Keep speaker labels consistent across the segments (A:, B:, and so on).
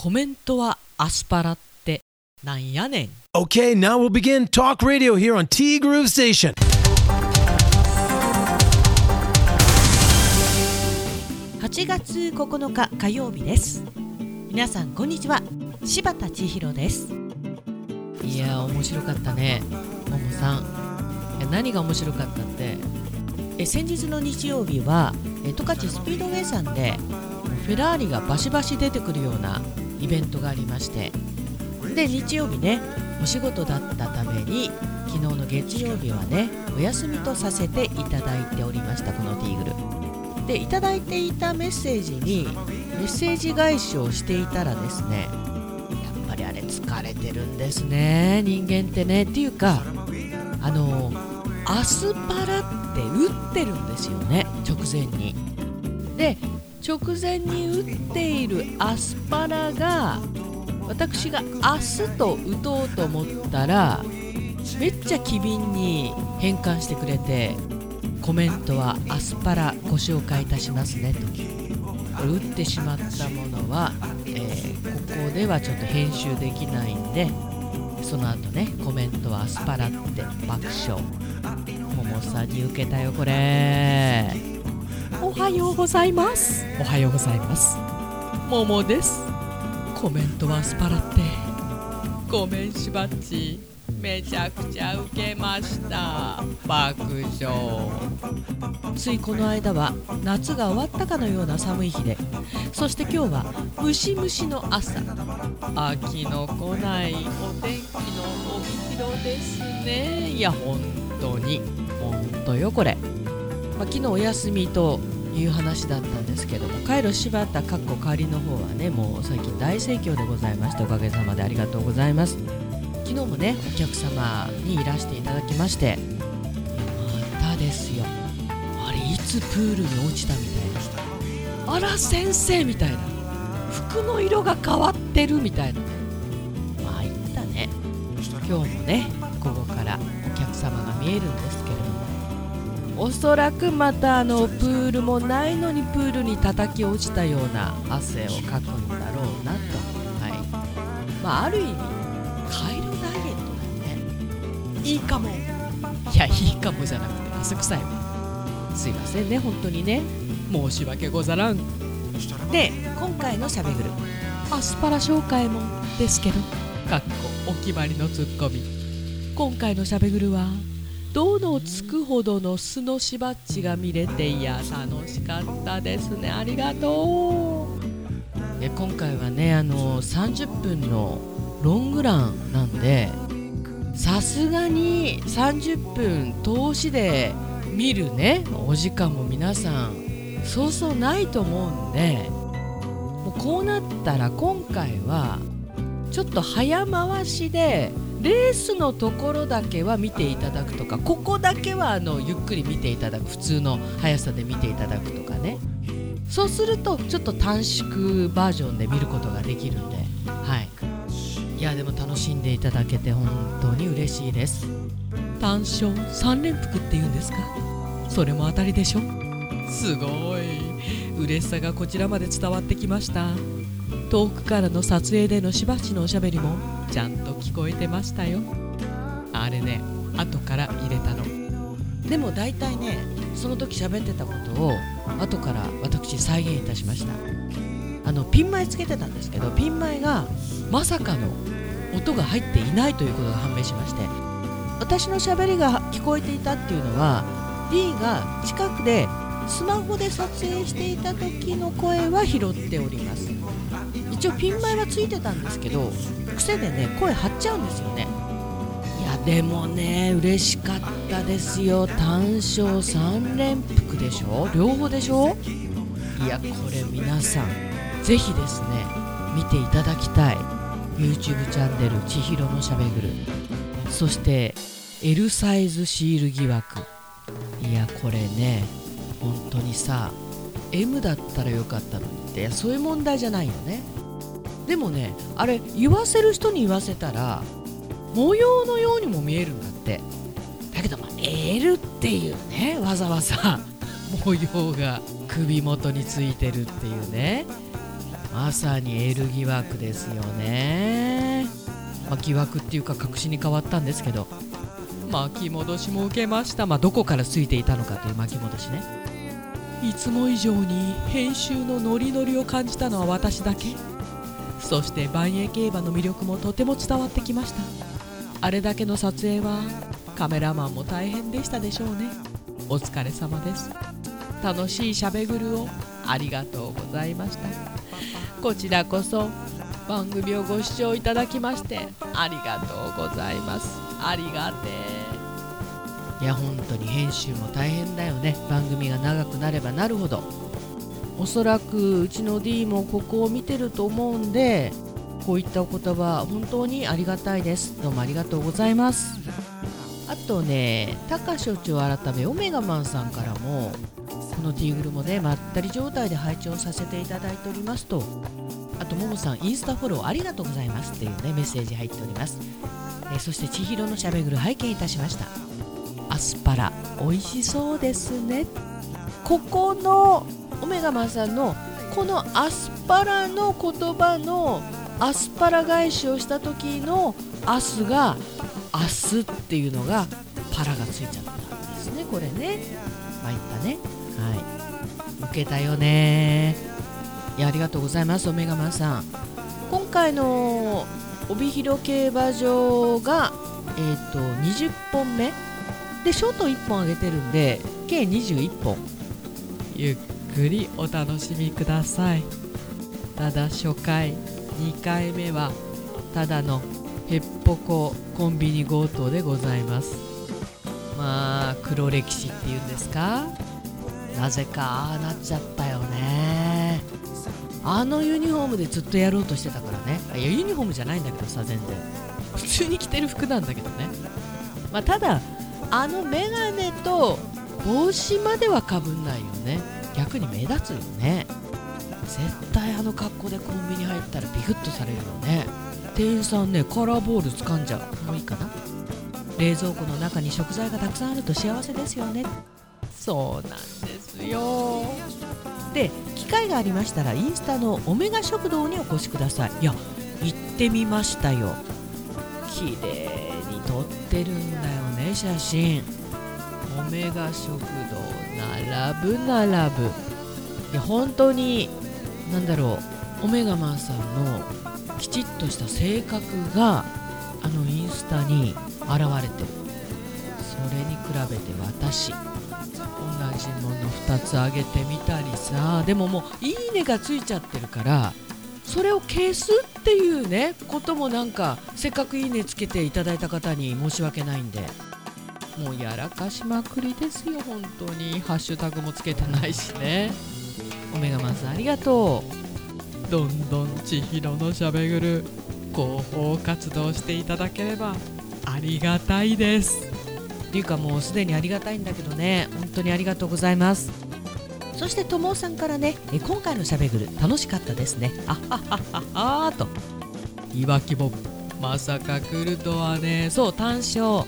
A: コメントはアスパラってなんやねん。
B: Okay, now we'll begin Talk Radio here on T Groove Station.
A: 8月9日火曜日です。皆さんこんにちは。柴田千尋です。いやー面白かったね。ももさん。いや何が面白かったって？え先日の日曜日はえ十勝スピードウェイさんでフェラーリがバシバシ出てくるようなイベントがありまして。で日曜日ねお仕事だったために昨日の月曜日はねお休みとさせていただいておりましたこのティーグル。でいただいていたメッセージにメッセージ返しをしていたらですねやっぱりあれ疲れてるんですね人間ってね。っていうかあのアスパラって打ってるんですよね直前に。で直前に打っているアスパラが私が明日と打とうと思ったらめっちゃ機敏に変換してくれてコメントはアスパラご紹介いたしますねと。これ打ってしまったものは、えー、ここではちょっと編集できないんでその後ねコメントはアスパラって爆笑。桃さんに受けたよこれ。おはようございます。おはようございます。桃です。コメントはアスパラって。ごめんしばっち。めちゃくちゃウケました。爆笑。ついこの間は夏が終わったかのような寒い日で。そして今日はムシムシの朝。秋の来ないお天気の帯広ですね。いや本当に。本当よこれ、まあ、昨日お休みという話だったんですけどもカイロ柴田かっこ代わりの方はねもう最近大盛況でございましておかげさまでありがとうございます昨日もねお客様にいらしていただきましてまたですよ。あれいつプールに落ちたみたいなあら先生みたいな。服の色が変わってるみたいな。まあ言ったね。今日もね午後からお客様が見えるんですおそらくまたあのプールもないのにプールに叩き落ちたような汗をかくんだろうなと。はい。まあある意味いいかも。いやいいかもじゃなくて汗臭いわすいませんね本当にね。申し訳ござらん。で今回のしゃべぐる。アスパラ紹介もですけど。かっこお決まりのツッコミ。今回のしゃべぐるはどのつくほどの素のしばっちが見れていや楽しかったですね。ありがとう。で今回はねあの30分のロングランなんでさすがに30分通しで見るねお時間も皆さんそうそうないと思うんでもうこうなったら今回はちょっと早回しでレースのところだけは見ていただくとかここだけはあのゆっくり見ていただく普通の速さで見ていただくとかね。そうするとちょっと短縮バージョンで見ることができるんではい。いやでも楽しんでいただけて本当に嬉しいです。単勝3連服っていうんですか？それも当たりでしょ？すごい。嬉しさがこちらまで伝わってきました。遠くからの撮影でのしばしのおしゃべりもちゃんと聞こえてましたよ。あれね後から入れたの。でも大体ねその時喋ってたことを後から私再現いたしました。あのピンマイつけてたんですけどピンマイがまさかの音が入っていないということが判明しまして。私のしゃべりが聞こえていたっていうのは D が近くでスマホで撮影していた時の声は拾っております。一応ピンマイはついてたんですけど癖でね声張っちゃうんですよね。いやでもね嬉しかったですよ。単勝3連服でしょ？両方でしょ？いやこれ皆さんぜひですね見ていただきたい。YouTube チャンネル「千尋のしゃべぐる」そして L サイズシール疑惑。いやこれね本当にさ M だったらよかったのにって。そういう問題じゃないよね。でもねあれ言わせる人に言わせたら模様のようにも見えるんだって。だけど、まあ、L っていうねわざわざ 模様が首元についてるっていうね。まさに L 疑惑ですよね、まあ、疑惑っていうか確信に変わったんですけど。巻き戻しも受けました。まあどこからついていたのかという巻き戻しね。いつも以上に編集のノリノリを感じたのは私だけ。そして万栄競馬の魅力もとても伝わってきました。あれだけの撮影はカメラマンも大変でしたでしょうね。お疲れ様です。楽しいしゃべぐるをありがとうございました。こちらこそ番組をご視聴いただきましてありがとうございます。ありがてえいや本当に編集も大変だよね。番組が長くなればなるほど。おそらくうちの D もここを見てると思うんでこういったお言葉本当にありがたいです。どうもありがとうございます。あとね高所長改めオメガマンさんからもこのティーグルもねまったり状態で拝聴させていただいておりますと。あとももさんインスタフォローありがとうございますっていうねメッセージ入っております。えそして千尋のしゃべぐる拝見いたしました。アスパラ美味しそうですね。ここのオメガマンさんのこのアスパラの言葉のアスパラ返しをした時のアスがアスっていうのがパラがついちゃったんですねこれね。参ったね。はい。受けたよね。いやありがとうございます。オメガマンさん。今回の帯広競馬場が、えー、と20本目。でショート1本上げてるんで計21本。ゆっくりお楽しみください。ただ初回2回目はただのへっぽこコンビニ強盗でございます。まあ黒歴史っていうんですか？なぜかああなっちゃったよね。あのユニフォームでずっとやろうとしてたからね。いやユニフォームじゃないんだけどさ全然。普通に着てる服なんだけどね。まあただあのメガネと帽子まではかぶんないよね。逆に目立つよね。絶対あの格好でコンビニ入ったらビクッとされるよね。店員さんねカラーボール掴んじゃうもういいかな。冷蔵庫の中に食材がたくさんあると幸せですよね。そうなんですよ。で機会がありましたらインスタのオメガ食堂にお越しください。いや行ってみましたよ。綺麗に撮ってるんだよね写真。オメガ食堂並ぶ並ぶ。いや本当になんだろうオメガマンさんのきちっとした性格があのインスタに現れてる。それに比べて私同じもの2つあげてみたりさ。でももう「いいね」がついちゃってるからそれを消すっていうねこともなんかせっかく「いいね」つけていただいた方に申し訳ないんで。もうやらかしまくりですよ本当に。ハッシュタグもつけてないしね。オメガマンさんありがとう。どんどん千尋のしゃべぐる。広報活動していただければ。ありがたいです。っていうかもうすでにありがたいんだけどね。本当にありがとうございます。そしてともさんからねえ今回のしゃべぐる。楽しかったですね。あははははと。いわきボブまさか来るとはね。そう単勝。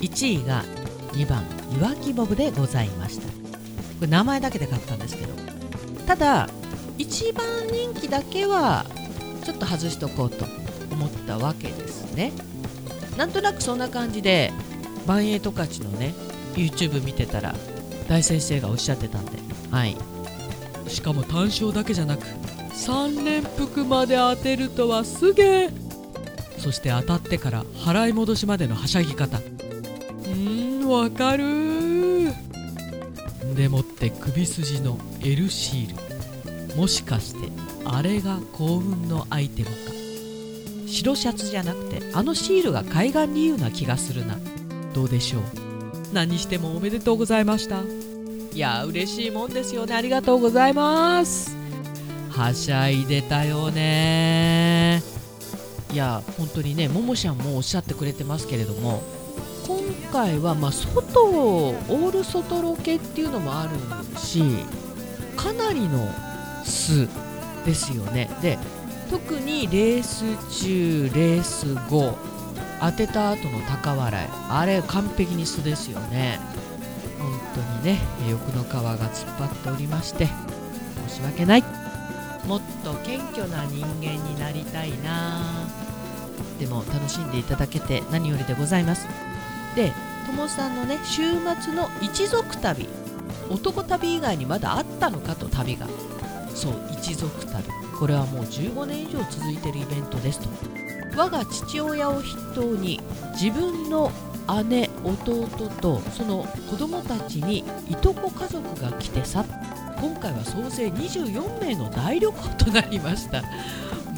A: 1位が2番いわきボブでございました。これ名前だけで買ったんですけど。ただ1番人気だけはちょっと外しとこうと思ったわけですね。なんとなくそんな感じで万栄十勝のね YouTube 見てたら大先生がおっしゃってたんで。はい。しかも単勝だけじゃなく3連複まで当てるとはすげえ。そして当たってから払い戻しまでのはしゃぎ方。わかる。ーでもって首筋の L シール。もしかしてあれが幸運のアイテムか。白シャツじゃなくてあのシールが海岸理由な気がするな。どうでしょう。何してもおめでとうございました。いや嬉しいもんですよね。ありがとうございます。はしゃいでたよね。いや本当にねももしゃんもおっしゃってくれてますけれども回はまあ外オール外ロケっていうのもあるしかなりの巣ですよね。で特にレース中レース後当てた後の高笑いあれ完璧に素ですよね。本当にね欲の皮が突っ張っておりまして申し訳ない。もっと謙虚な人間になりたいな。でも楽しんでいただけて何よりでございます。でともさんのね週末の一族旅。男旅以外にまだあったのかと旅が。そう一族旅。これはもう15年以上続いてるイベントですと。我が父親を筆頭に自分の姉弟とその子供たちにいとこ家族が来てさ。今回は総勢24名の大旅行となりました。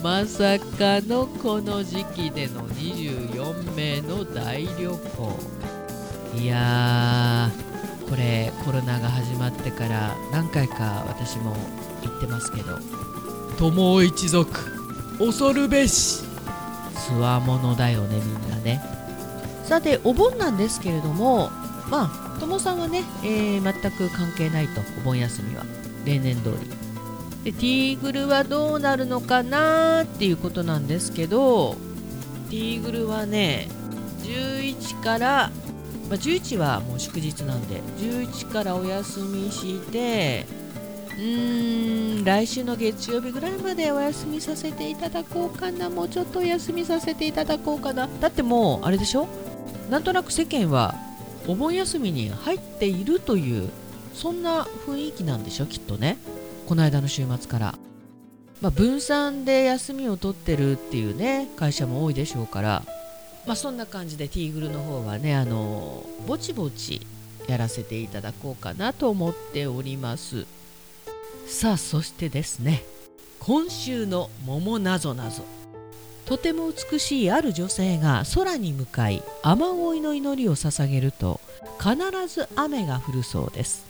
A: まさかのこの時期での24名の大旅行。いやーこれコロナが始まってから何回か私も言ってますけど。友一族。恐るべし。つわものだよねみんなね。さてお盆なんですけれどもまあ友さんはね、えー、全く関係ないとお盆休みは。例年通りでティーグルはどうなるのかなっていうことなんですけどティーグルはね11からまあ、11はもう祝日なんで11からお休みしてうーん来週の月曜日ぐらいまでお休みさせていただこうかな。もうちょっとお休みさせていただこうかな。だってもうあれでしょ？なんとなく世間はお盆休みに入っているというそんな雰囲気なんでしょ？きっとね。この間の週末から、まあ、分散で休みを取ってるっていうね会社も多いでしょうから。まあ、そんな感じでティーグルの方はねあのぼちぼちやらせていただこうかなと思っております。さあそしてですね今週の「桃なぞなぞ」とても美しいある女性が空に向かい雨乞いの祈りを捧げると必ず雨が降るそうです。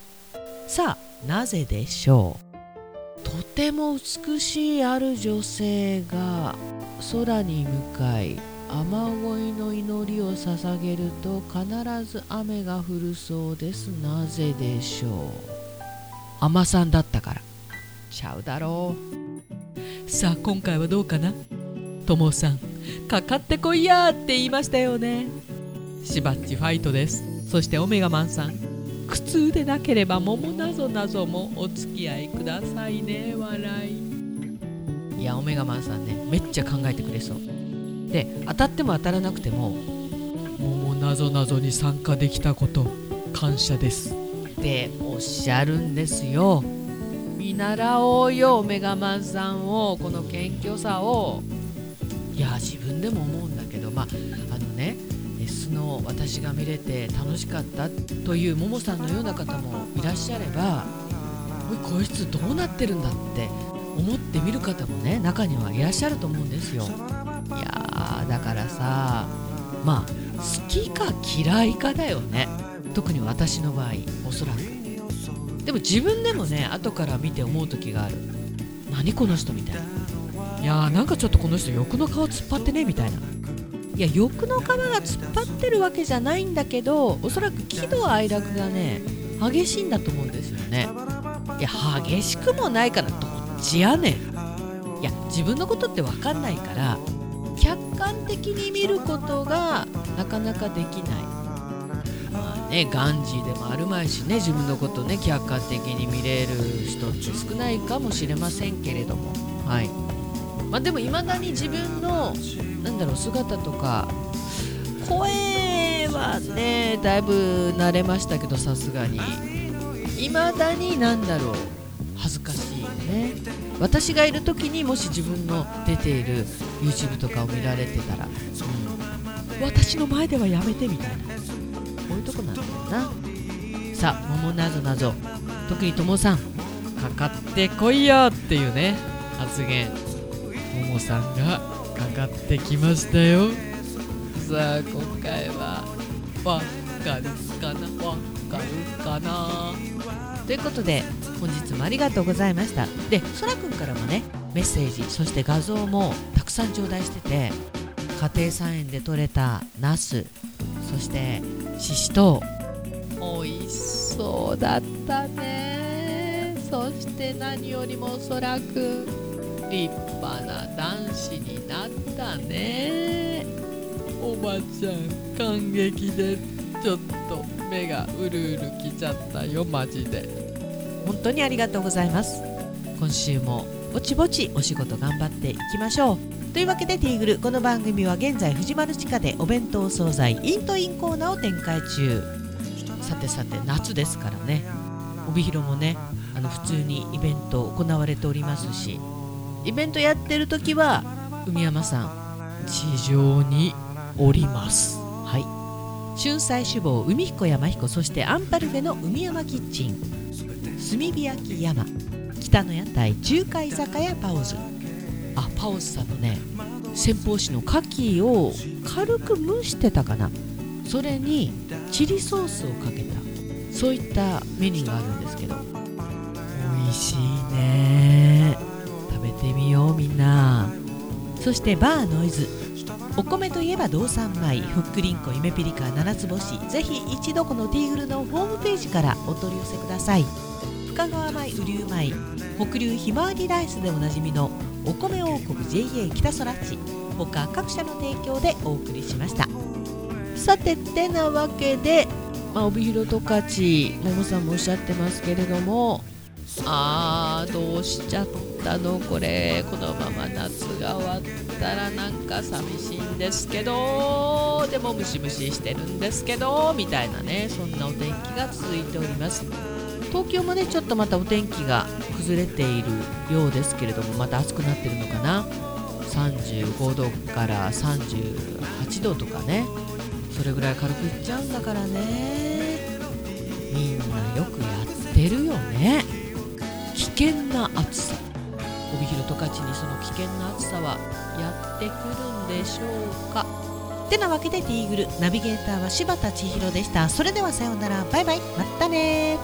A: さあなぜでしょう？とても美しいある女性が空に向かい雨乞いの祈りを捧げると必ず雨が降るそうです。なぜでしょう？雨さんだったから。ちゃうだろう。さあ今回はどうかな？ともさんかかってこいやって言いましたよね。しばっちファイトです。そしてオメガマンさん苦痛でなければ桃なぞなぞもお付き合いくださいね笑い。いやオメガマンさんねめっちゃ考えてくれそう。で当たっても当たらなくても「桃なぞなぞに参加できたこと感謝です」っておっしゃるんですよ。見習おうよオメガマンさんをこの謙虚さを。いや自分でも思うんだけどまああのねの私が見れて楽しかったというももさんのような方もいらっしゃればおいこいつどうなってるんだって思って見る方もね中にはいらっしゃると思うんですよ。いやだからさまあ好きか嫌いかだよね。特に私の場合おそらく。でも自分でもね後から見て思う時がある。何この人みたいな。いやーなんかちょっとこの人欲の顔突っ張ってねみたいな。いや欲の皮が突っ張ってるわけじゃないんだけどおそらく喜怒哀楽がね激しいんだと思うんですよね。いや激しくもないからどっちやねん。いや自分のことって分かんないから客観的に見ることがなかなかできない。まあねガンジーでもあるまいしね自分のことね客観的に見れる人って少ないかもしれませんけれども。はい。まあでもいまだに自分のなんだろう姿とか声はねだいぶ慣れましたけどさすがに。いまだになんだろう恥ずかしいよね。私がいる時にもし自分の出ている YouTube とかを見られてたら、うん、私の前ではやめてみたいな。こういうとこなんだよな。さあ桃なぞなぞ。特にともさんかかってこいよっていうね発言。ももさんがかかってきましたよ。さあ今回はわかるかな？わかるかな？ということで本日もありがとうございました。でそらくんからもねメッセージそして画像もたくさん頂戴してて家庭菜園で採れたナスそしてししとう美味しそうだったね。そして何よりもそらくん立派な男子になったね。おばちゃん感激でちょっと目がうるうるきちゃったよマジで。本当にありがとうございます。今週もぼちぼちお仕事頑張っていきましょう。というわけでティーグルこの番組は現在藤丸地下でお弁当惣菜イントインコーナーを展開中。さてさて夏ですからね。帯広もねあの普通にイベント行われておりますし。イベントやってる時は海山さん地上におります。はい。春菜志望海彦山彦そしてアンパルフェの海山キッチン。炭火焼き山。北の屋台中華居酒屋パオズ。あパオズさんのね先方市の牡蠣を軽く蒸してたかな。それにチリソースをかけた。そういったメニューがあるんですけど。美味しいねそしてバーノイズ。お米といえば道産米。ふっくりんこ夢ピリカ七つ星。ぜひ一度このティーグルのホームページからお取り寄せください。深川米雨竜米。北流ひまわりライスでおなじみのお米王国 JA 北空地他各社の提供でお送りしました。さてってなわけで、まあ、帯広十勝桃さんもおっしゃってますけれどもあーどうしちゃったの？これこのまま夏が終わったらなんか寂しいんですけどでもムシムシしてるんですけどみたいなねそんなお天気が続いております。東京もねちょっとまたお天気が崩れているようですけれどもまた暑くなってるのかな？35度から38度とかね。それぐらい軽くいっちゃうんだからね。みんなよくやってるよね。険な暑さ。帯広十勝にその危険な暑さはやってくるんでしょうか。てなわけでティーグルナビゲーターは柴田千尋でした。それではさようなら。バイバイ。またね